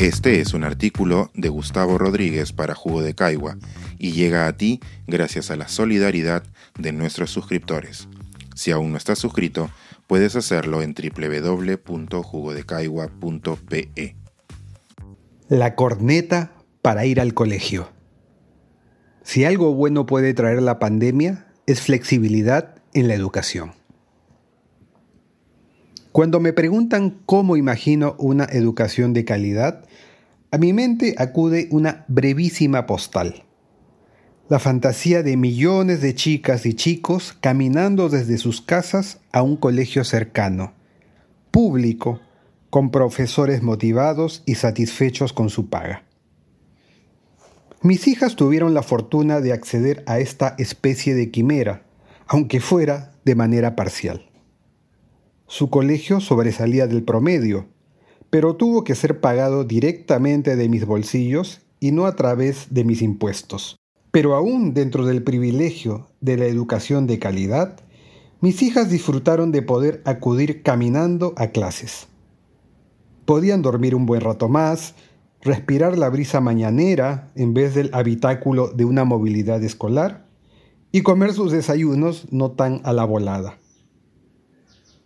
Este es un artículo de Gustavo Rodríguez para Jugo de Caigua y llega a ti gracias a la solidaridad de nuestros suscriptores. Si aún no estás suscrito, puedes hacerlo en www.jugodecaigua.pe. La corneta para ir al colegio. Si algo bueno puede traer la pandemia, es flexibilidad en la educación. Cuando me preguntan cómo imagino una educación de calidad, a mi mente acude una brevísima postal. La fantasía de millones de chicas y chicos caminando desde sus casas a un colegio cercano, público, con profesores motivados y satisfechos con su paga. Mis hijas tuvieron la fortuna de acceder a esta especie de quimera, aunque fuera de manera parcial. Su colegio sobresalía del promedio, pero tuvo que ser pagado directamente de mis bolsillos y no a través de mis impuestos. Pero aún dentro del privilegio de la educación de calidad, mis hijas disfrutaron de poder acudir caminando a clases. Podían dormir un buen rato más, respirar la brisa mañanera en vez del habitáculo de una movilidad escolar y comer sus desayunos no tan a la volada.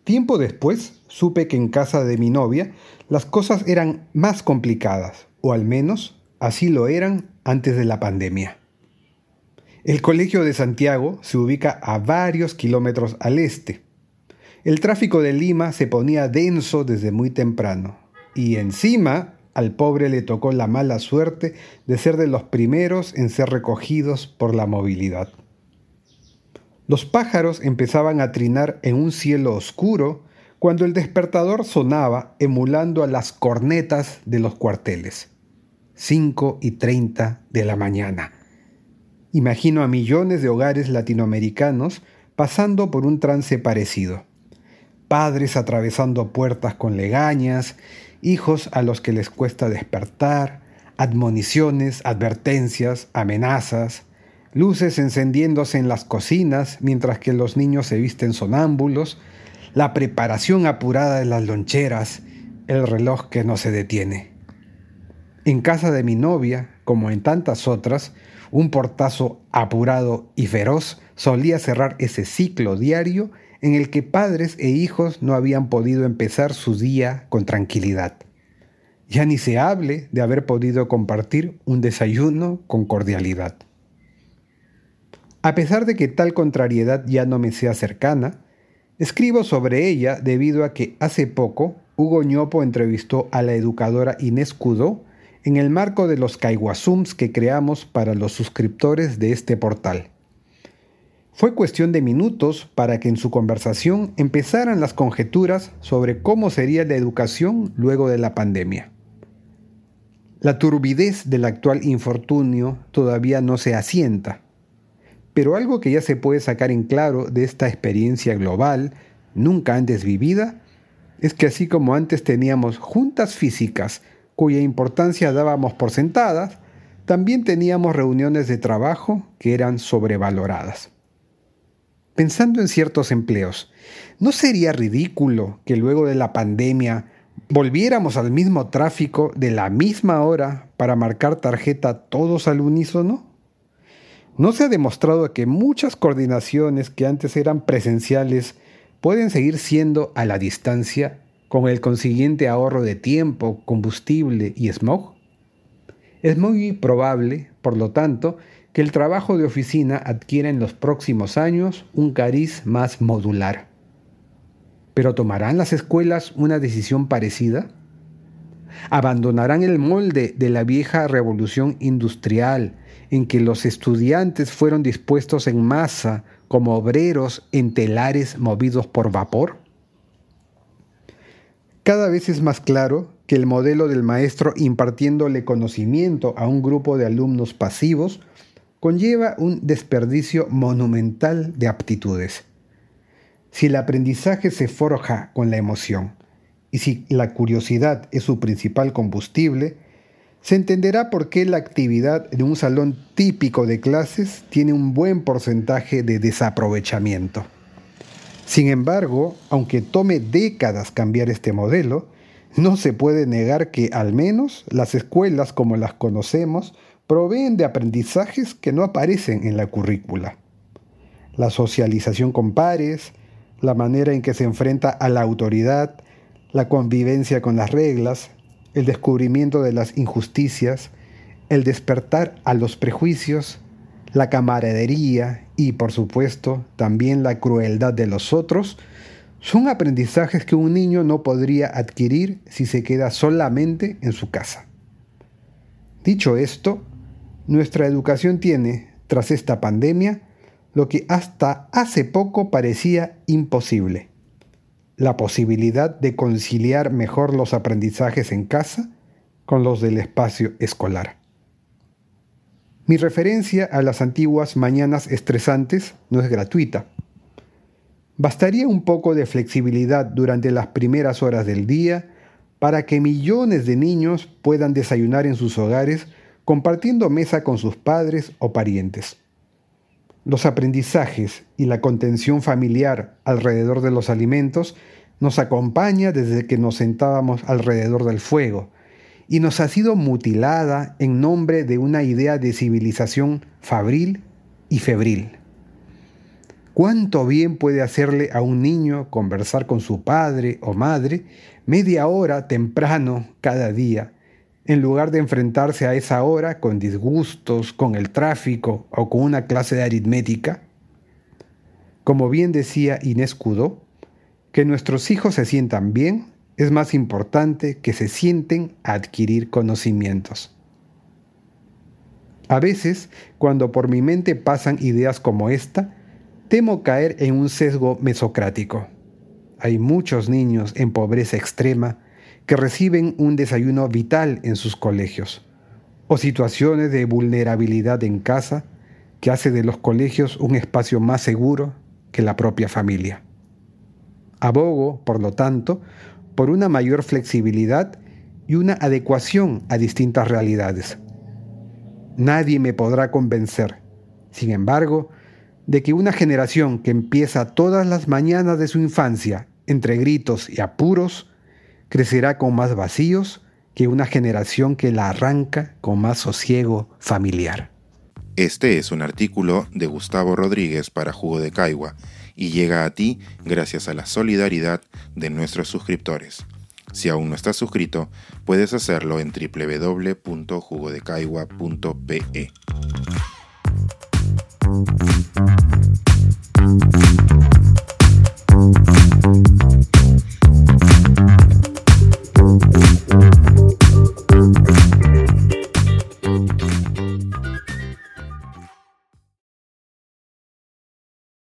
Tiempo después supe que en casa de mi novia las cosas eran más complicadas, o al menos así lo eran antes de la pandemia. El Colegio de Santiago se ubica a varios kilómetros al este. El tráfico de Lima se ponía denso desde muy temprano y encima al pobre le tocó la mala suerte de ser de los primeros en ser recogidos por la movilidad. Los pájaros empezaban a trinar en un cielo oscuro cuando el despertador sonaba emulando a las cornetas de los cuarteles. 5 y 30 de la mañana. Imagino a millones de hogares latinoamericanos pasando por un trance parecido. Padres atravesando puertas con legañas, hijos a los que les cuesta despertar, admoniciones, advertencias, amenazas, luces encendiéndose en las cocinas mientras que los niños se visten sonámbulos, la preparación apurada de las loncheras, el reloj que no se detiene. En casa de mi novia, como en tantas otras, un portazo apurado y feroz solía cerrar ese ciclo diario en el que padres e hijos no habían podido empezar su día con tranquilidad. Ya ni se hable de haber podido compartir un desayuno con cordialidad. A pesar de que tal contrariedad ya no me sea cercana, Escribo sobre ella debido a que hace poco Hugo Ñopo entrevistó a la educadora Inés Cudó en el marco de los Caiguazums que creamos para los suscriptores de este portal. Fue cuestión de minutos para que en su conversación empezaran las conjeturas sobre cómo sería la educación luego de la pandemia. La turbidez del actual infortunio todavía no se asienta pero algo que ya se puede sacar en claro de esta experiencia global, nunca antes vivida, es que así como antes teníamos juntas físicas cuya importancia dábamos por sentadas, también teníamos reuniones de trabajo que eran sobrevaloradas. Pensando en ciertos empleos, ¿no sería ridículo que luego de la pandemia volviéramos al mismo tráfico de la misma hora para marcar tarjeta todos al unísono? No se ha demostrado que muchas coordinaciones que antes eran presenciales pueden seguir siendo a la distancia con el consiguiente ahorro de tiempo, combustible y smog? Es muy probable, por lo tanto, que el trabajo de oficina adquiera en los próximos años un cariz más modular. ¿Pero tomarán las escuelas una decisión parecida? ¿Abandonarán el molde de la vieja revolución industrial en que los estudiantes fueron dispuestos en masa como obreros en telares movidos por vapor? Cada vez es más claro que el modelo del maestro impartiéndole conocimiento a un grupo de alumnos pasivos conlleva un desperdicio monumental de aptitudes. Si el aprendizaje se forja con la emoción y si la curiosidad es su principal combustible, se entenderá por qué la actividad de un salón típico de clases tiene un buen porcentaje de desaprovechamiento. Sin embargo, aunque tome décadas cambiar este modelo, no se puede negar que al menos las escuelas como las conocemos proveen de aprendizajes que no aparecen en la currícula. La socialización con pares, la manera en que se enfrenta a la autoridad, la convivencia con las reglas, el descubrimiento de las injusticias, el despertar a los prejuicios, la camaradería y, por supuesto, también la crueldad de los otros, son aprendizajes que un niño no podría adquirir si se queda solamente en su casa. Dicho esto, nuestra educación tiene, tras esta pandemia, lo que hasta hace poco parecía imposible, la posibilidad de conciliar mejor los aprendizajes en casa con los del espacio escolar. Mi referencia a las antiguas mañanas estresantes no es gratuita. Bastaría un poco de flexibilidad durante las primeras horas del día para que millones de niños puedan desayunar en sus hogares compartiendo mesa con sus padres o parientes. Los aprendizajes y la contención familiar alrededor de los alimentos nos acompaña desde que nos sentábamos alrededor del fuego y nos ha sido mutilada en nombre de una idea de civilización fabril y febril. ¿Cuánto bien puede hacerle a un niño conversar con su padre o madre media hora temprano cada día, en lugar de enfrentarse a esa hora con disgustos, con el tráfico o con una clase de aritmética? Como bien decía Inés Cudó, que nuestros hijos se sientan bien es más importante que se sienten a adquirir conocimientos. A veces, cuando por mi mente pasan ideas como esta, Temo caer en un sesgo mesocrático. Hay muchos niños en pobreza extrema que reciben un desayuno vital en sus colegios, o situaciones de vulnerabilidad en casa que hace de los colegios un espacio más seguro que la propia familia. Abogo, por lo tanto, por una mayor flexibilidad y una adecuación a distintas realidades. Nadie me podrá convencer. Sin embargo, de que una generación que empieza todas las mañanas de su infancia entre gritos y apuros, crecerá con más vacíos que una generación que la arranca con más sosiego familiar. Este es un artículo de Gustavo Rodríguez para Jugo de Caigua y llega a ti gracias a la solidaridad de nuestros suscriptores. Si aún no estás suscrito, puedes hacerlo en www.jugodecaigua.pe.